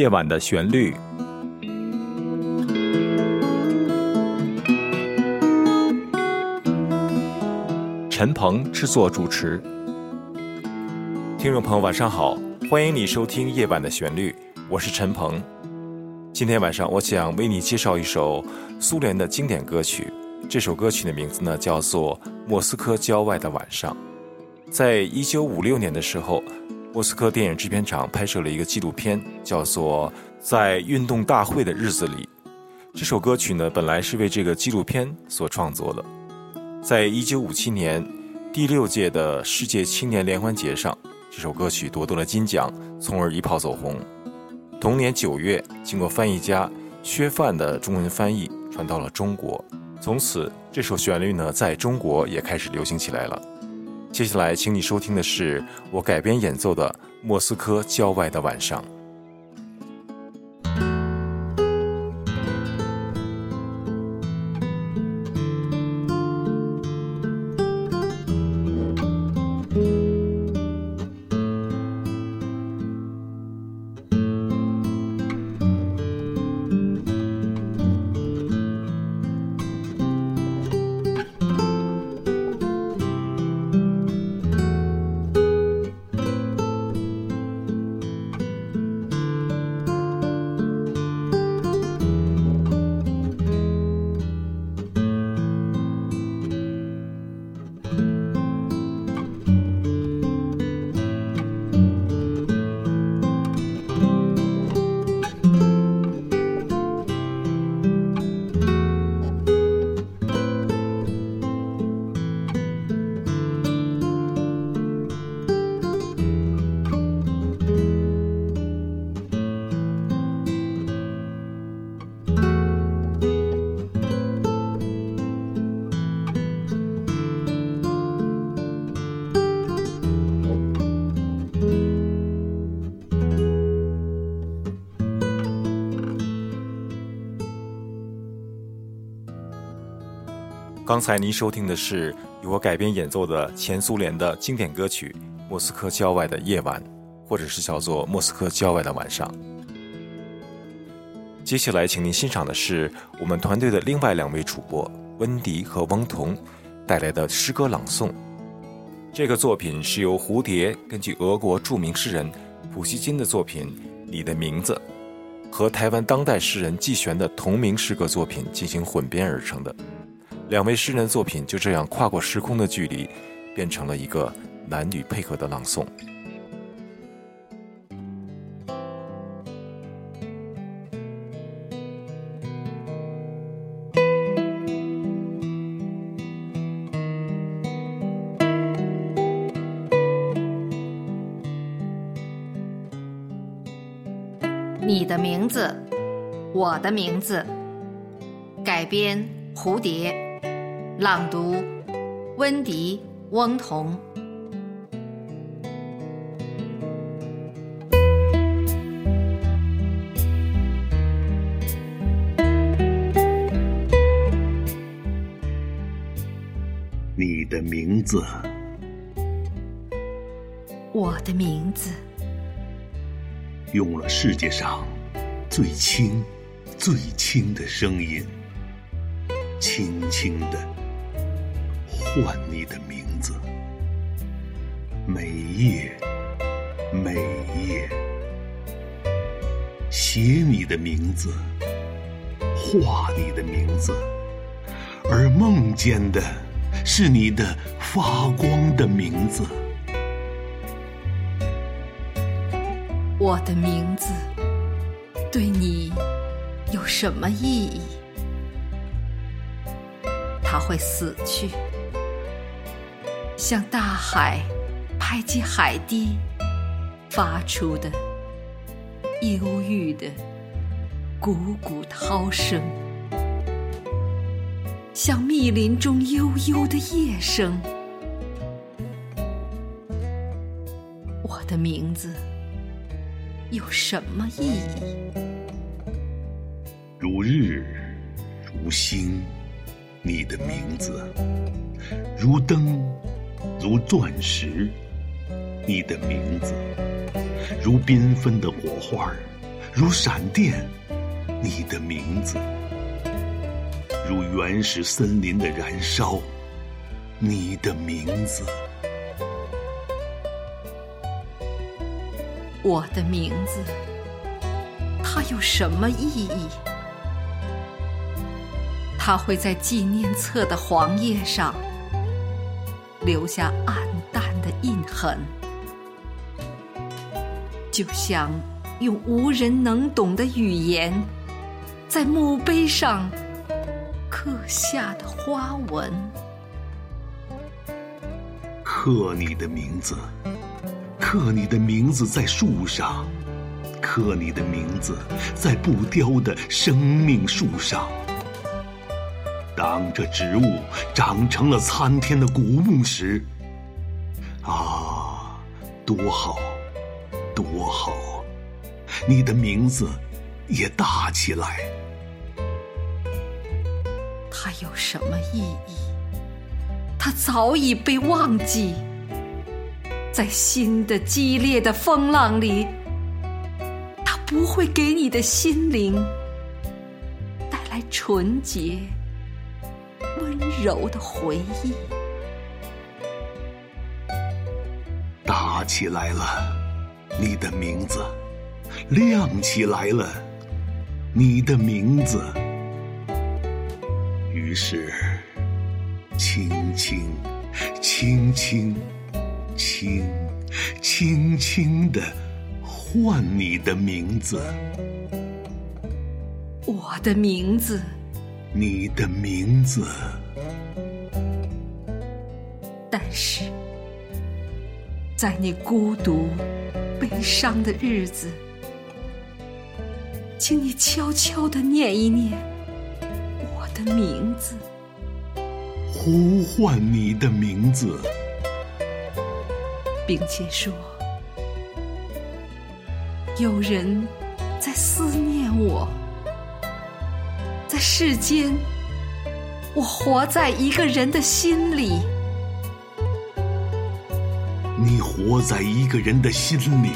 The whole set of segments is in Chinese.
夜晚的旋律。陈鹏制作主持。听众朋友，晚上好，欢迎你收听《夜晚的旋律》，我是陈鹏。今天晚上，我想为你介绍一首苏联的经典歌曲。这首歌曲的名字呢，叫做《莫斯科郊外的晚上》。在一九五六年的时候，莫斯科电影制片厂拍摄了一个纪录片，叫做《在运动大会的日子里》。这首歌曲呢，本来是为这个纪录片所创作的。在一九五七年第六届的世界青年联欢节上，这首歌曲夺得了金奖，从而一炮走红。同年九月，经过翻译家薛范的中文翻译，传到了中国。从此，这首旋律呢，在中国也开始流行起来了。接下来，请你收听的是我改编演奏的《莫斯科郊外的晚上》。刚才您收听的是由我改编演奏的前苏联的经典歌曲《莫斯科郊外的夜晚》，或者是叫做《莫斯科郊外的晚上》。接下来，请您欣赏的是我们团队的另外两位主播温迪和翁彤带来的诗歌朗诵。这个作品是由蝴蝶根据俄国著名诗人普希金的作品《你的名字》和台湾当代诗人季璇的同名诗歌作品进行混编而成的。两位诗人作品就这样跨过时空的距离，变成了一个男女配合的朗诵。你的名字，我的名字，改编蝴蝶。朗读：温迪、翁同。你的名字，我的名字，用了世界上最轻、最轻的声音，轻轻的。唤你的名字，每夜每夜，写你的名字，画你的名字，而梦见的是你的发光的名字。我的名字对你有什么意义？它会死去。向大海拍击海堤发出的忧郁的汩汩涛声，像密林中悠悠的夜声。我的名字有什么意义？如日如星，你的名字如灯。如钻石，你的名字；如缤纷的火花如闪电，你的名字；如原始森林的燃烧，你的名字。我的名字，它有什么意义？它会在纪念册的黄页上留下暗淡的印痕，就像用无人能懂的语言在墓碑上刻下的花纹。刻你的名字。刻你的名字在树上，刻你的名字在不凋的生命树上。当这植物长成了参天的古木时，啊，多好，多好！你的名字也大起来。它有什么意义？它早已被忘记。在新的激烈的风浪里，它不会给你的心灵带来纯洁、温柔的回忆。打起来了，你的名字；亮起来了，你的名字。于是，轻轻，轻轻。轻，轻轻的唤你的名字，我的名字，你的名字。但是，在你孤独、悲伤的日子，请你悄悄的念一念我的名字，呼唤你的名字。并且说，有人在思念我，在世间，我活在一个人的心里。你活在一个人的心里，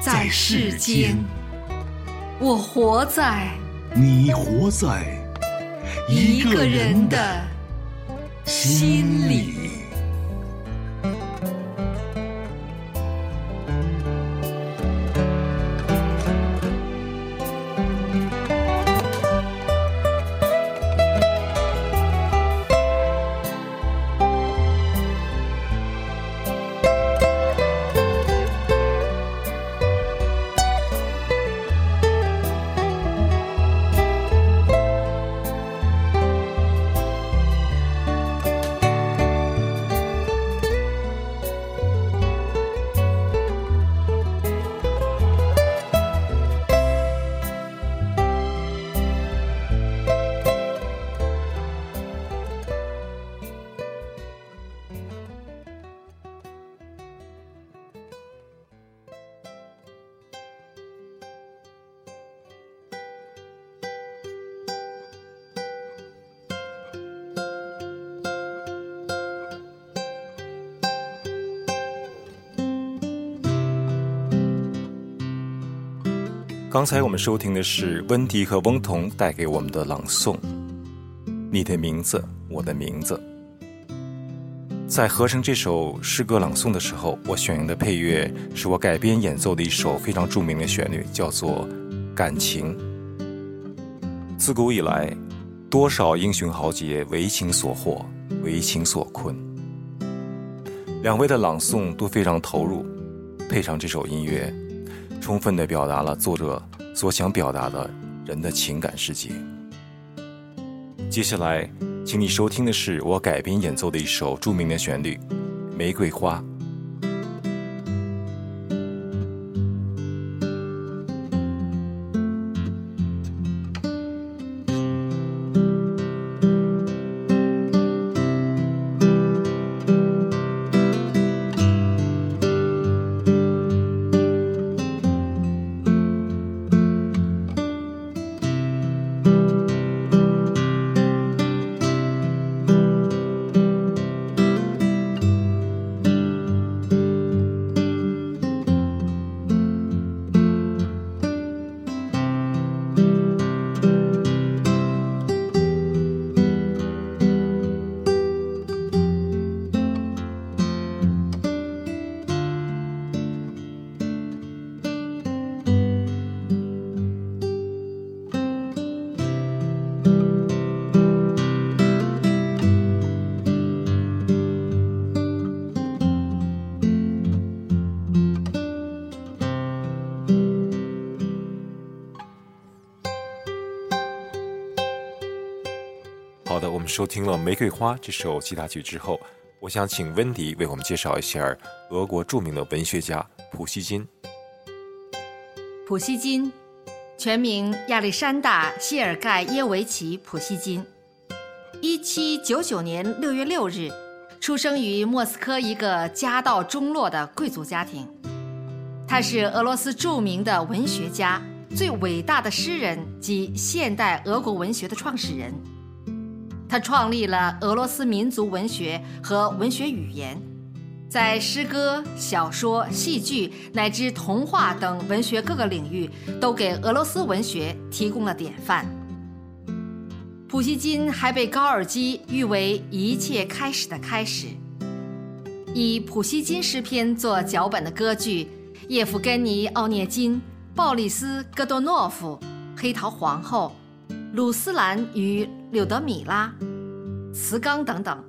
在世间，我活在你活在一个人的心里。刚才我们收听的是温迪和翁彤带给我们的朗诵，《你的名字，我的名字》。在合成这首诗歌朗诵的时候，我选用的配乐是我改编演奏的一首非常著名的旋律，叫做《感情》。自古以来，多少英雄豪杰为情所惑，为情所困。两位的朗诵都非常投入，配上这首音乐。充分的表达了作者所想表达的人的情感世界。接下来，请你收听的是我改编演奏的一首著名的旋律《玫瑰花》。好的，我们收听了《玫瑰花》这首吉他曲之后，我想请温迪为我们介绍一下俄国著名的文学家普希金。普希金，全名亚历山大·谢尔盖耶维奇·普希金，一七九九年六月六日，出生于莫斯科一个家道中落的贵族家庭。他是俄罗斯著名的文学家。最伟大的诗人及现代俄国文学的创始人，他创立了俄罗斯民族文学和文学语言，在诗歌、小说、戏剧乃至童话等文学各个领域，都给俄罗斯文学提供了典范。普希金还被高尔基誉为一切开始的开始。以普希金诗篇做脚本的歌剧《叶夫根尼·奥涅金》。鲍里斯·戈多诺夫、黑桃皇后、鲁斯兰与柳德米拉、茨冈等等，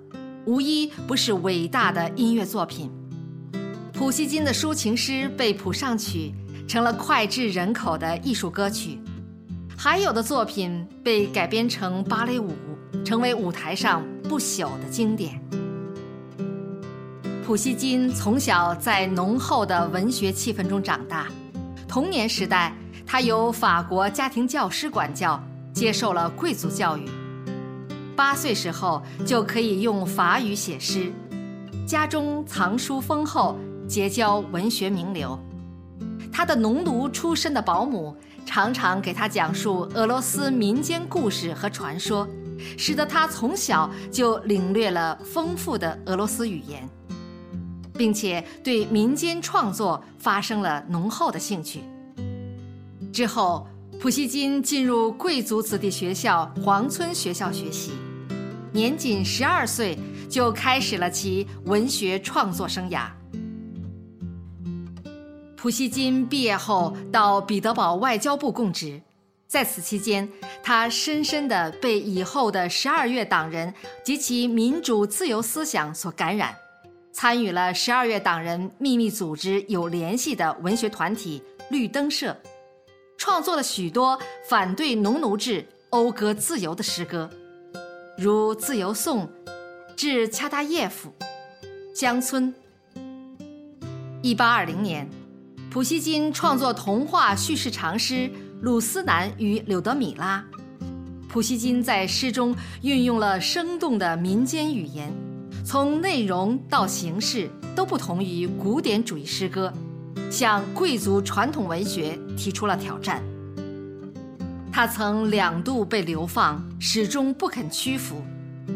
无一不是伟大的音乐作品。普希金的抒情诗被谱上曲，成了脍炙人口的艺术歌曲；还有的作品被改编成芭蕾舞，成为舞台上不朽的经典。普希金从小在浓厚的文学气氛中长大。童年时代，他由法国家庭教师管教，接受了贵族教育。八岁时候就可以用法语写诗，家中藏书丰厚，结交文学名流。他的农奴出身的保姆常常给他讲述俄罗斯民间故事和传说，使得他从小就领略了丰富的俄罗斯语言。并且对民间创作发生了浓厚的兴趣。之后，普希金进入贵族子弟学校皇村学校学习，年仅十二岁就开始了其文学创作生涯。普希金毕业后到彼得堡外交部供职，在此期间，他深深地被以后的十二月党人及其民主自由思想所感染。参与了十二月党人秘密组织有联系的文学团体绿灯社，创作了许多反对农奴制、讴歌自由的诗歌，如《自由颂》《致恰达耶夫》《乡村》。一八二零年，普希金创作童话叙事长诗《鲁斯南与柳德米拉》，普希金在诗中运用了生动的民间语言。从内容到形式都不同于古典主义诗歌，向贵族传统文学提出了挑战。他曾两度被流放，始终不肯屈服，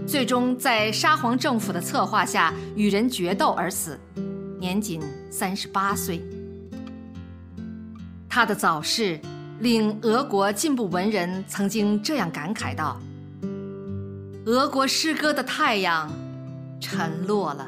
最终在沙皇政府的策划下与人决斗而死，年仅三十八岁。他的早逝令俄国进步文人曾经这样感慨道：“俄国诗歌的太阳。”沉落了。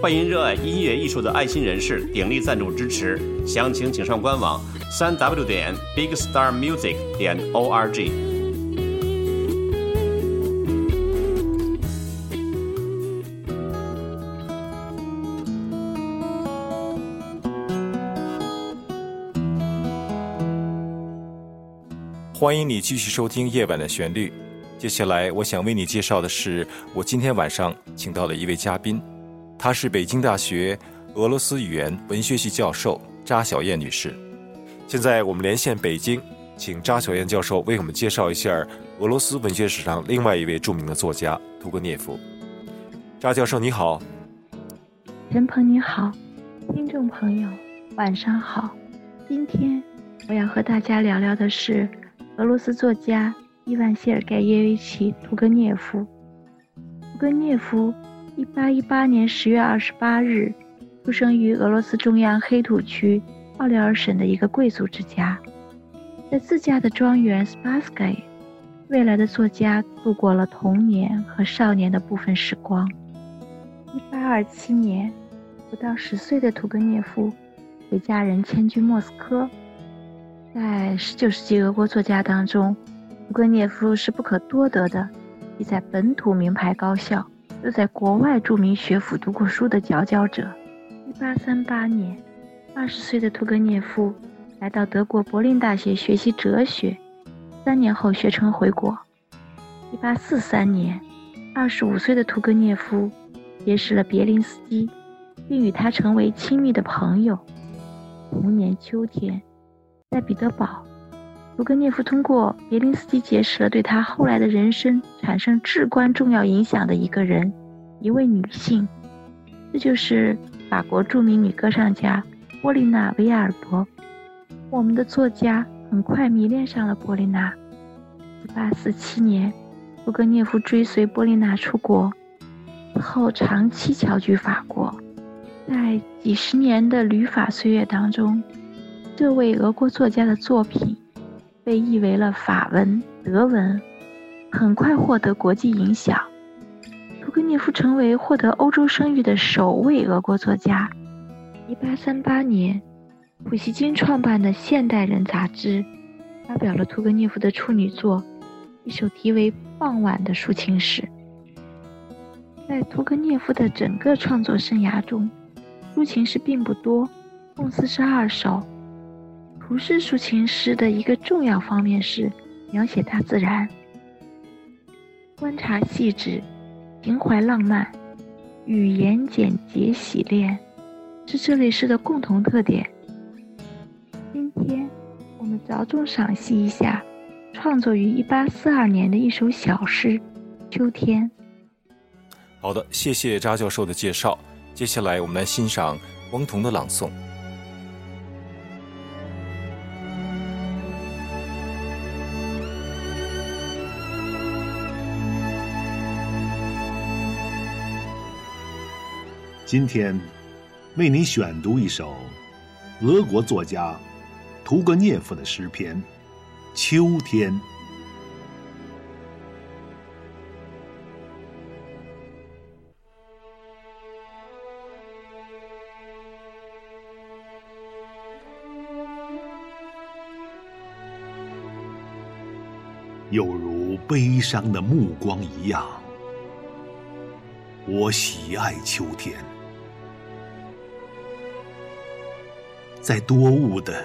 欢迎热爱音乐艺术的爱心人士鼎力赞助支持，详情请上官网：三 w 点 bigstarmusic 点 org。欢迎你继续收听《夜晚的旋律》。接下来，我想为你介绍的是我今天晚上请到的一位嘉宾。她是北京大学俄罗斯语言文学系教授扎小燕女士。现在我们连线北京，请扎小燕教授为我们介绍一下俄罗斯文学史上另外一位著名的作家屠格涅夫。扎教授你好，陈鹏你好，听众朋友晚上好。今天我要和大家聊聊的是俄罗斯作家伊万谢尔盖耶维奇屠格涅夫。屠格涅夫，一八一八年十月二十八日出生于俄罗斯中央黑土区奥廖尔省的一个贵族之家。在自家的庄园 s p a s k y 未来的作家度过了童年和少年的部分时光。1827年，不到十岁的屠格涅夫随家人迁居莫斯科。在19世纪俄国作家当中，屠格涅夫是不可多得的，既在本土名牌高校，又在国外著名学府读过书的佼佼者。1838年，20岁的屠格涅夫。来到德国柏林大学学习哲学，三年后学成回国。一八四三年，二十五岁的屠格涅夫结识了别林斯基，并与他成为亲密的朋友。同年秋天，在彼得堡，屠格涅夫通过别林斯基结识了对他后来的人生产生至关重要影响的一个人，一位女性，这就是法国著名女歌唱家波丽娜·维亚尔伯。我们的作家很快迷恋上了波丽娜。1847年，屠格涅夫追随波丽娜出国，后长期侨居法国。在几十年的旅法岁月当中，这位俄国作家的作品被译为了法文、德文，很快获得国际影响。屠格涅夫成为获得欧洲声誉的首位俄国作家。1838年。普希金创办的《现代人》杂志发表了屠格涅夫的处女作，一首题为《傍晚》的抒情诗。在屠格涅夫的整个创作生涯中，抒情诗并不多，共四十二首。图式抒情诗的一个重要方面是描写大自然，观察细致，情怀浪漫，语言简洁洗练，是这类诗的共同特点。今天，我们着重赏析一下创作于一八四二年的一首小诗《秋天》。好的，谢谢扎教授的介绍。接下来，我们来欣赏翁同的朗诵。今天，为你选读一首俄国作家。屠格涅夫的诗篇《秋天》，有如悲伤的目光一样，我喜爱秋天，在多雾的。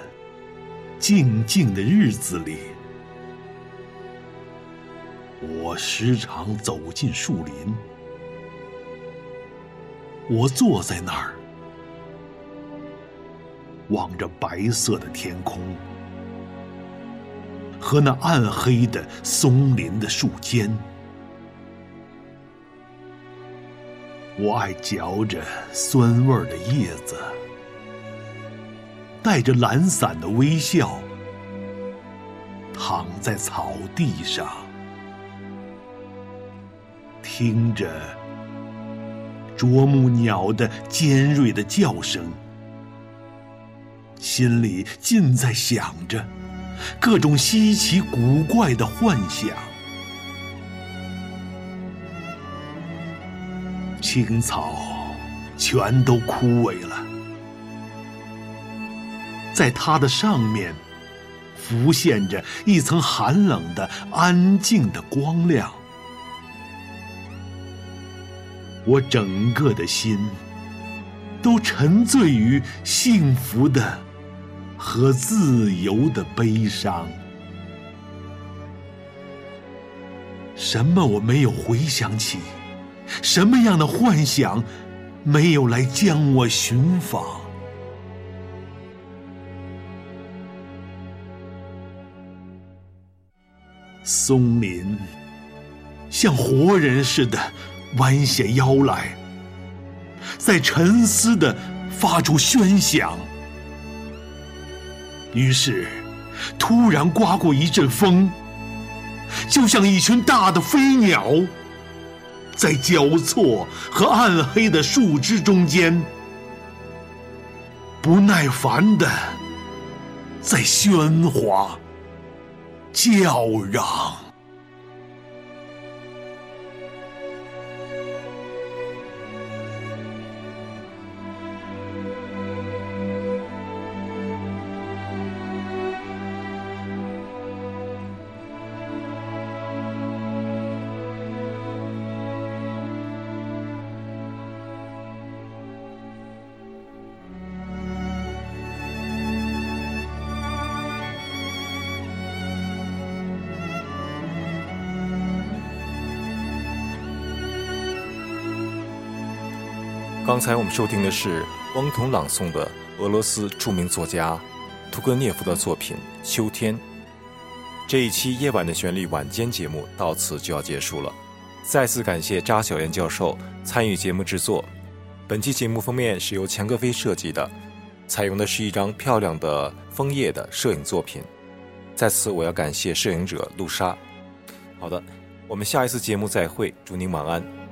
静静的日子里，我时常走进树林。我坐在那儿，望着白色的天空和那暗黑的松林的树尖。我爱嚼着酸味的叶子。带着懒散的微笑，躺在草地上，听着啄木鸟的尖锐的叫声，心里尽在想着各种稀奇古怪的幻想。青草全都枯萎了。在它的上面，浮现着一层寒冷的、安静的光亮。我整个的心都沉醉于幸福的和自由的悲伤。什么我没有回想起？什么样的幻想没有来将我寻访？松林像活人似的弯下腰来，在沉思的发出喧响。于是，突然刮过一阵风，就像一群大的飞鸟，在交错和暗黑的树枝中间，不耐烦的在喧哗、叫嚷。刚才我们收听的是汪彤朗诵的俄罗斯著名作家屠格涅夫的作品《秋天》。这一期夜晚的旋律晚间节目到此就要结束了，再次感谢扎小燕教授参与节目制作。本期节目封面是由钱格飞设计的，采用的是一张漂亮的枫叶的摄影作品。在此，我要感谢摄影者陆莎。好的，我们下一次节目再会，祝您晚安。